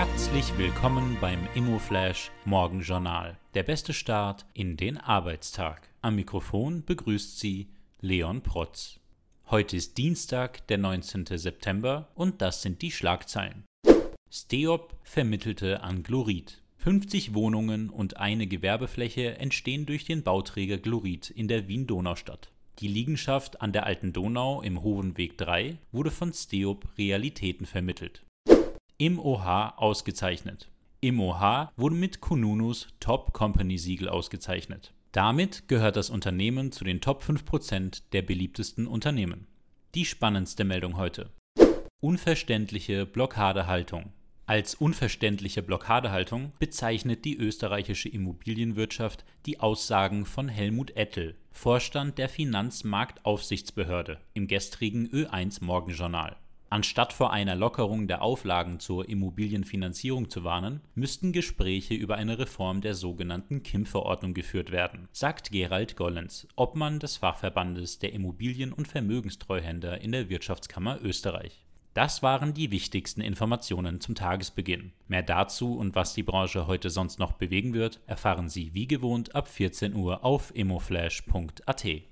Herzlich willkommen beim Immoflash Morgenjournal. Der beste Start in den Arbeitstag. Am Mikrofon begrüßt Sie Leon Protz. Heute ist Dienstag, der 19. September und das sind die Schlagzeilen. Steop vermittelte an Glorit. 50 Wohnungen und eine Gewerbefläche entstehen durch den Bauträger Glorit in der Wien-Donaustadt. Die Liegenschaft an der Alten Donau im Hohenweg 3 wurde von Steop Realitäten vermittelt. Im OH ausgezeichnet. Im OH wurde mit Kununus Top Company Siegel ausgezeichnet. Damit gehört das Unternehmen zu den Top 5% der beliebtesten Unternehmen. Die spannendste Meldung heute. Unverständliche Blockadehaltung. Als unverständliche Blockadehaltung bezeichnet die österreichische Immobilienwirtschaft die Aussagen von Helmut Ettel, Vorstand der Finanzmarktaufsichtsbehörde, im gestrigen Ö1 Morgenjournal. Anstatt vor einer Lockerung der Auflagen zur Immobilienfinanzierung zu warnen, müssten Gespräche über eine Reform der sogenannten KIM-Verordnung geführt werden, sagt Gerald Gollens, Obmann des Fachverbandes der Immobilien- und Vermögenstreuhänder in der Wirtschaftskammer Österreich. Das waren die wichtigsten Informationen zum Tagesbeginn. Mehr dazu und was die Branche heute sonst noch bewegen wird, erfahren Sie wie gewohnt ab 14 Uhr auf immoflash.at.